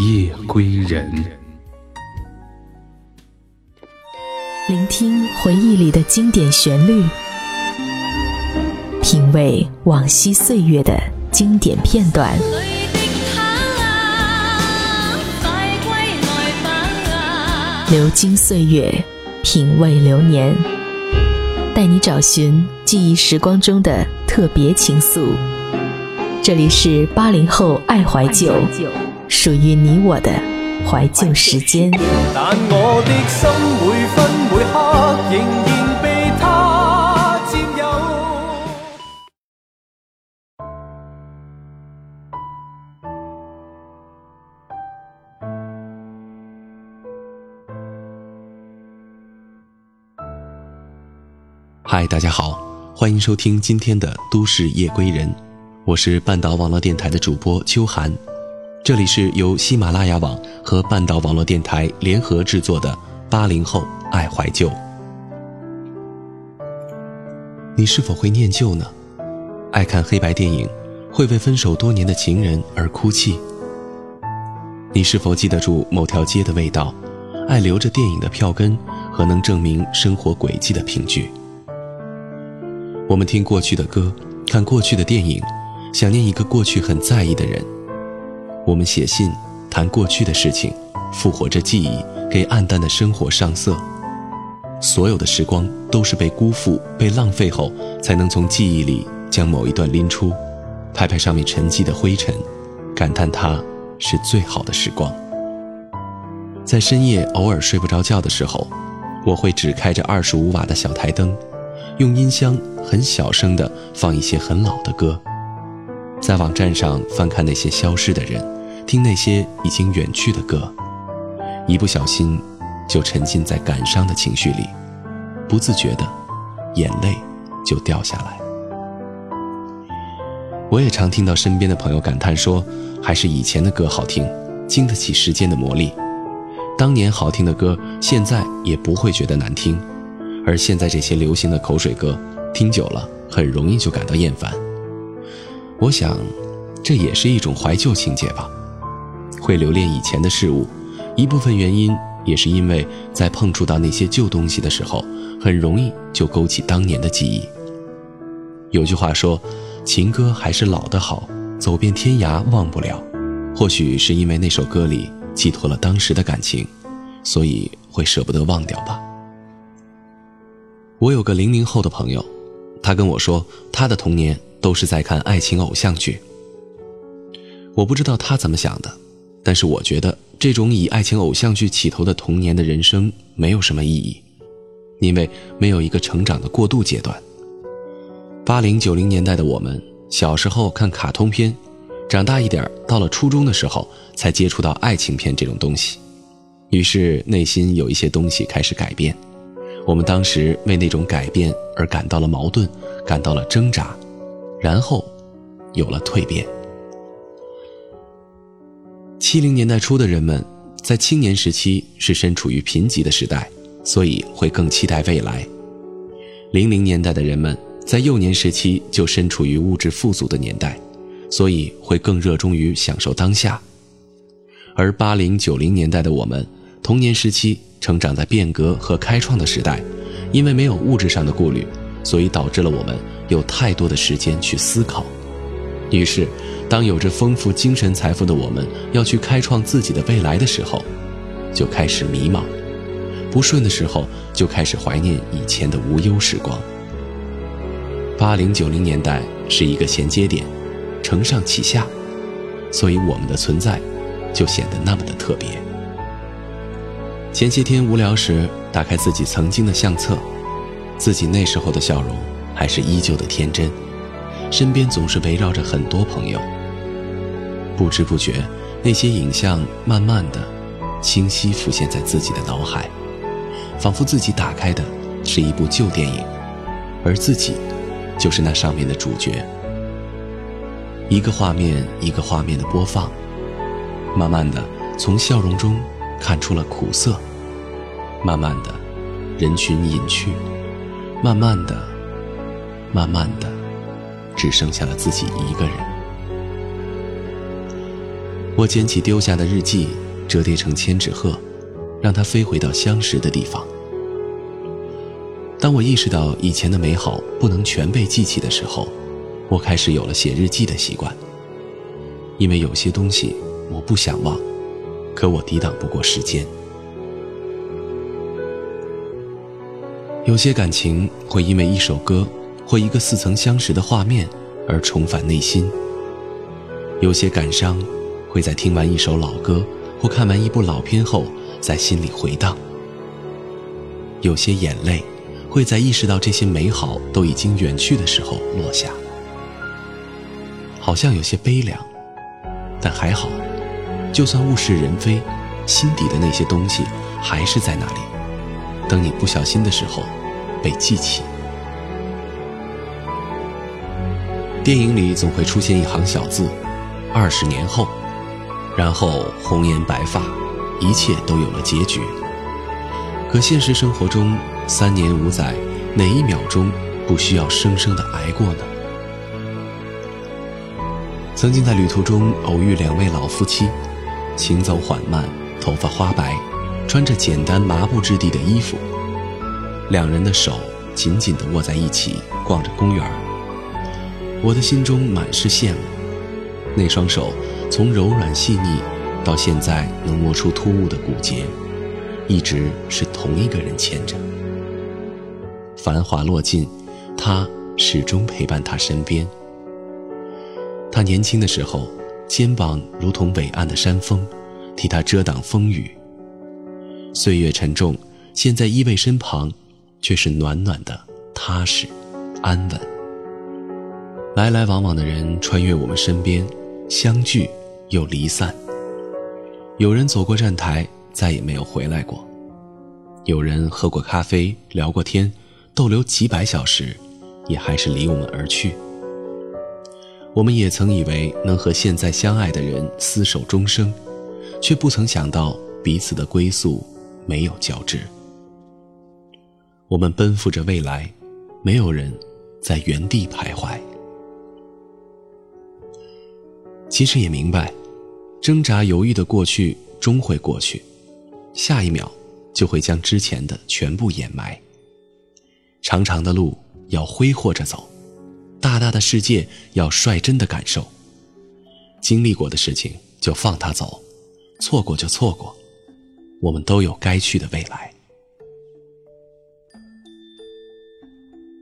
夜归人。聆听回忆里的经典旋律，品味往昔岁月的经典片段。流金岁月，品味流年，带你找寻记忆时光中的特别情愫。这里是八零后爱怀旧，属于你我的怀旧时间。但我的心每分每刻仍然被他占有。嗨，大家好，欢迎收听今天的《都市夜归人》，我是半岛网络电台的主播秋寒，这里是由喜马拉雅网和半岛网络电台联合制作的八零后爱怀旧。你是否会念旧呢？爱看黑白电影，会为分手多年的情人而哭泣。你是否记得住某条街的味道，爱留着电影的票根和能证明生活轨迹的凭据？我们听过去的歌，看过去的电影，想念一个过去很在意的人。我们写信，谈过去的事情，复活着记忆，给暗淡的生活上色。所有的时光都是被辜负、被浪费后，才能从记忆里将某一段拎出，拍拍上面沉积的灰尘，感叹它是最好的时光。在深夜偶尔睡不着觉的时候，我会只开着二十五瓦的小台灯。用音箱很小声地放一些很老的歌，在网站上翻看那些消失的人，听那些已经远去的歌，一不小心就沉浸在感伤的情绪里，不自觉的眼泪就掉下来。我也常听到身边的朋友感叹说，还是以前的歌好听，经得起时间的磨砺。当年好听的歌，现在也不会觉得难听。而现在这些流行的口水歌，听久了很容易就感到厌烦。我想，这也是一种怀旧情节吧。会留恋以前的事物，一部分原因也是因为在碰触到那些旧东西的时候，很容易就勾起当年的记忆。有句话说：“情歌还是老的好，走遍天涯忘不了。”或许是因为那首歌里寄托了当时的感情，所以会舍不得忘掉吧。我有个零零后的朋友，他跟我说，他的童年都是在看爱情偶像剧。我不知道他怎么想的，但是我觉得这种以爱情偶像剧起头的童年的人生没有什么意义，因为没有一个成长的过渡阶段。八零九零年代的我们，小时候看卡通片，长大一点到了初中的时候才接触到爱情片这种东西，于是内心有一些东西开始改变。我们当时为那种改变而感到了矛盾，感到了挣扎，然后有了蜕变。七零年代初的人们在青年时期是身处于贫瘠的时代，所以会更期待未来；零零年代的人们在幼年时期就身处于物质富足的年代，所以会更热衷于享受当下；而八零九零年代的我们，童年时期。成长在变革和开创的时代，因为没有物质上的顾虑，所以导致了我们有太多的时间去思考。于是，当有着丰富精神财富的我们要去开创自己的未来的时候，就开始迷茫；不顺的时候，就开始怀念以前的无忧时光。八零九零年代是一个衔接点，承上启下，所以我们的存在就显得那么的特别。前些天无聊时，打开自己曾经的相册，自己那时候的笑容还是依旧的天真，身边总是围绕着很多朋友。不知不觉，那些影像慢慢的清晰浮现在自己的脑海，仿佛自己打开的是一部旧电影，而自己就是那上面的主角。一个画面一个画面的播放，慢慢的从笑容中看出了苦涩，慢慢的，人群隐去，慢慢的，慢慢的，只剩下了自己一个人。我捡起丢下的日记，折叠成千纸鹤，让它飞回到相识的地方。当我意识到以前的美好不能全被记起的时候，我开始有了写日记的习惯，因为有些东西我不想忘，可我抵挡不过时间。有些感情会因为一首歌或一个似曾相识的画面而重返内心，有些感伤会在听完一首老歌或看完一部老片后在心里回荡，有些眼泪会在意识到这些美好都已经远去的时候落下。好像有些悲凉，但还好，就算物是人非，心底的那些东西还是在那里，等你不小心的时候被记起。电影里总会出现一行小字：“二十年后”，然后红颜白发，一切都有了结局。可现实生活中，三年五载，哪一秒钟不需要生生的挨过呢？曾经在旅途中偶遇两位老夫妻，行走缓慢，头发花白，穿着简单麻布质地的衣服，两人的手紧紧地握在一起，逛着公园我的心中满是羡慕，那双手从柔软细腻，到现在能摸出突兀的骨节，一直是同一个人牵着。繁华落尽，他始终陪伴他身边。他年轻的时候，肩膀如同伟岸的山峰，替他遮挡风雨。岁月沉重，现在依偎身旁，却是暖暖的、踏实、安稳。来来往往的人穿越我们身边，相聚又离散。有人走过站台，再也没有回来过；有人喝过咖啡，聊过天，逗留几百小时，也还是离我们而去。我们也曾以为能和现在相爱的人厮守终生，却不曾想到彼此的归宿没有交织。我们奔赴着未来，没有人在原地徘徊。其实也明白，挣扎犹豫的过去终会过去，下一秒就会将之前的全部掩埋。长长的路要挥霍着走。大大的世界要率真的感受，经历过的事情就放他走，错过就错过，我们都有该去的未来。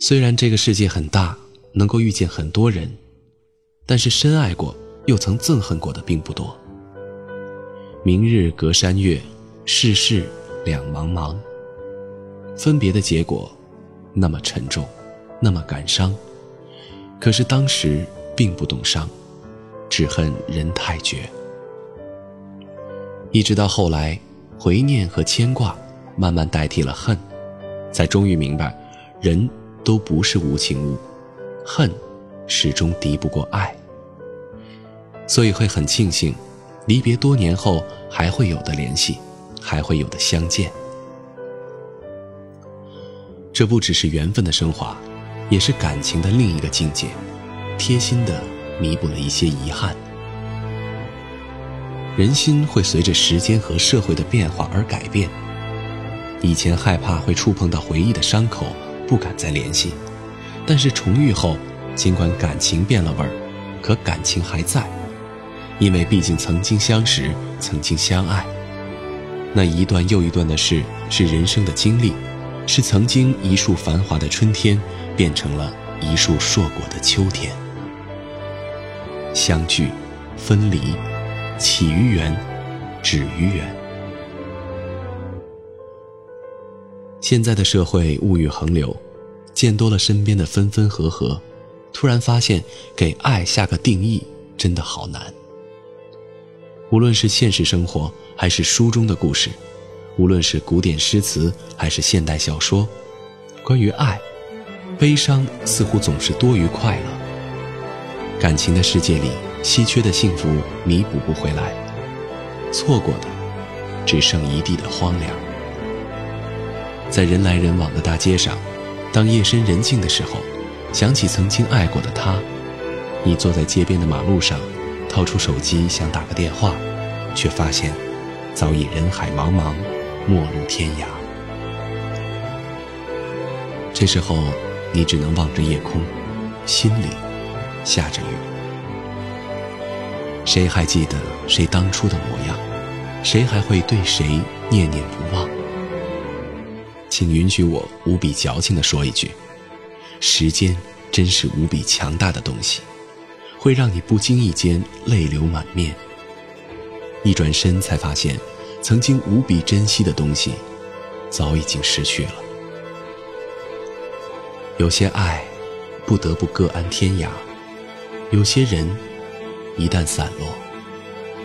虽然这个世界很大，能够遇见很多人，但是深爱过又曾憎恨过的并不多。明日隔山月，世事两茫茫。分别的结果，那么沉重，那么感伤。可是当时并不懂伤，只恨人太绝。一直到后来，回念和牵挂慢慢代替了恨，才终于明白，人都不是无情物，恨始终敌不过爱。所以会很庆幸，离别多年后还会有的联系，还会有的相见。这不只是缘分的升华。也是感情的另一个境界，贴心的弥补了一些遗憾。人心会随着时间和社会的变化而改变。以前害怕会触碰到回忆的伤口，不敢再联系。但是重遇后，尽管感情变了味儿，可感情还在，因为毕竟曾经相识，曾经相爱。那一段又一段的事，是人生的经历，是曾经一树繁华的春天。变成了一树硕果的秋天，相聚，分离，起于缘，止于缘。现在的社会物欲横流，见多了身边的分分合合，突然发现给爱下个定义真的好难。无论是现实生活还是书中的故事，无论是古典诗词还是现代小说，关于爱，悲伤似乎总是多于快乐。感情的世界里，稀缺的幸福弥补不回来，错过的只剩一地的荒凉。在人来人往的大街上，当夜深人静的时候，想起曾经爱过的他，你坐在街边的马路上。掏出手机想打个电话，却发现早已人海茫茫，陌路天涯。这时候，你只能望着夜空，心里下着雨。谁还记得谁当初的模样？谁还会对谁念念不忘？请允许我无比矫情地说一句：时间真是无比强大的东西。会让你不经意间泪流满面。一转身才发现，曾经无比珍惜的东西，早已经失去了。有些爱，不得不各安天涯；有些人，一旦散落，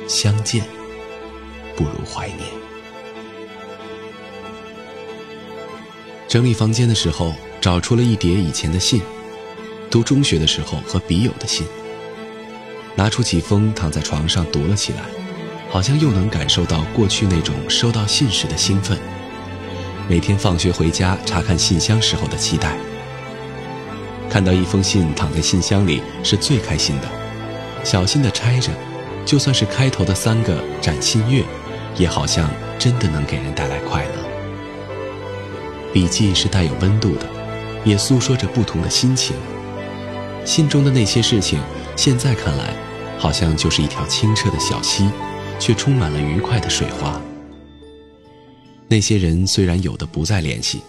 相见不如怀念。整理房间的时候，找出了一叠以前的信，读中学的时候和笔友的信。拿出几封，躺在床上读了起来，好像又能感受到过去那种收到信时的兴奋。每天放学回家查看信箱时候的期待。看到一封信躺在信箱里是最开心的，小心的拆着，就算是开头的三个“展信月”，也好像真的能给人带来快乐。笔记是带有温度的，也诉说着不同的心情。信中的那些事情。现在看来，好像就是一条清澈的小溪，却充满了愉快的水花。那些人虽然有的不再联系，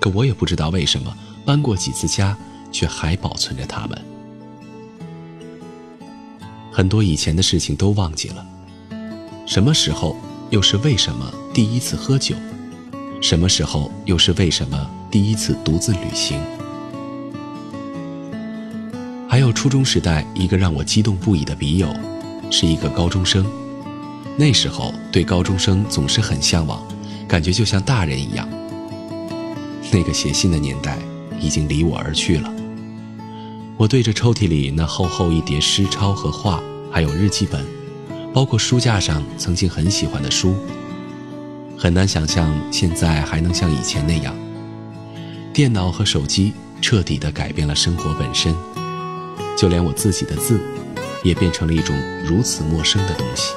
可我也不知道为什么搬过几次家，却还保存着他们。很多以前的事情都忘记了，什么时候又是为什么第一次喝酒？什么时候又是为什么第一次独自旅行？还有初中时代一个让我激动不已的笔友，是一个高中生。那时候对高中生总是很向往，感觉就像大人一样。那个写信的年代已经离我而去了。我对着抽屉里那厚厚一叠诗抄和画，还有日记本，包括书架上曾经很喜欢的书，很难想象现在还能像以前那样。电脑和手机彻底地改变了生活本身。就连我自己的字，也变成了一种如此陌生的东西，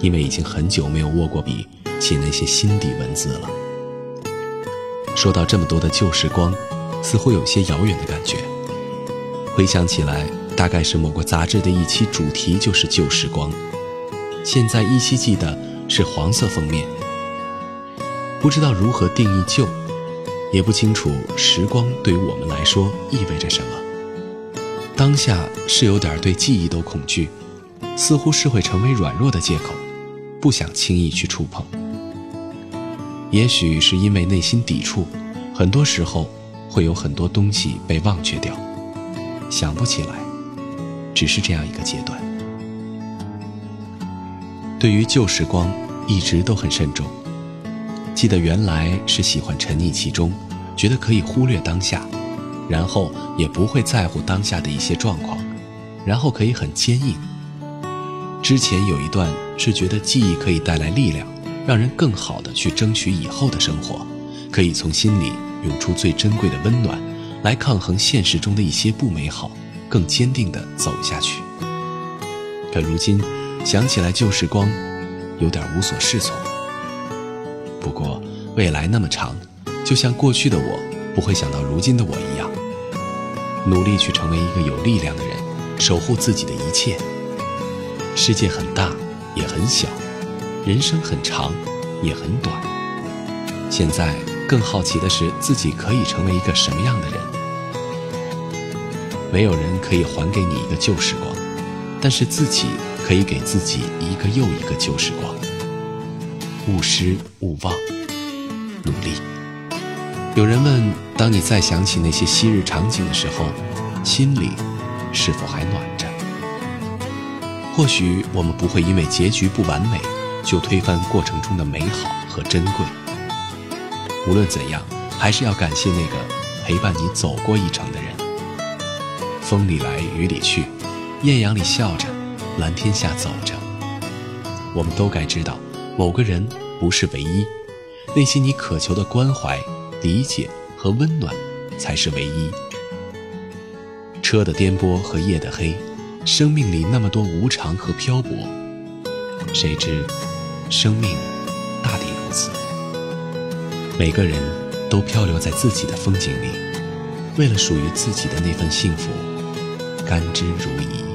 因为已经很久没有握过笔写那些心底文字了。说到这么多的旧时光，似乎有些遥远的感觉。回想起来，大概是某个杂志的一期主题就是旧时光，现在依稀记得是黄色封面。不知道如何定义旧，也不清楚时光对于我们来说意味着什么。当下是有点对记忆都恐惧，似乎是会成为软弱的借口，不想轻易去触碰。也许是因为内心抵触，很多时候会有很多东西被忘却掉，想不起来，只是这样一个阶段。对于旧时光，一直都很慎重。记得原来是喜欢沉溺其中，觉得可以忽略当下。然后也不会在乎当下的一些状况，然后可以很坚硬。之前有一段是觉得记忆可以带来力量，让人更好的去争取以后的生活，可以从心里涌出最珍贵的温暖，来抗衡现实中的一些不美好，更坚定的走下去。可如今想起来旧时光，有点无所适从。不过未来那么长，就像过去的我不会想到如今的我一样。努力去成为一个有力量的人，守护自己的一切。世界很大，也很小；人生很长，也很短。现在更好奇的是，自己可以成为一个什么样的人？没有人可以还给你一个旧时光，但是自己可以给自己一个又一个旧时光。勿失勿忘，努力。有人问：当你再想起那些昔日场景的时候，心里是否还暖着？或许我们不会因为结局不完美，就推翻过程中的美好和珍贵。无论怎样，还是要感谢那个陪伴你走过一程的人。风里来，雨里去，艳阳里笑着，蓝天下走着。我们都该知道，某个人不是唯一，那些你渴求的关怀、理解和温暖，才是唯一。车的颠簸和夜的黑。生命里那么多无常和漂泊，谁知，生命大抵如此。每个人都漂流在自己的风景里，为了属于自己的那份幸福，甘之如饴。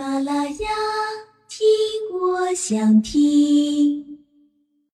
马拉雅，听我想听。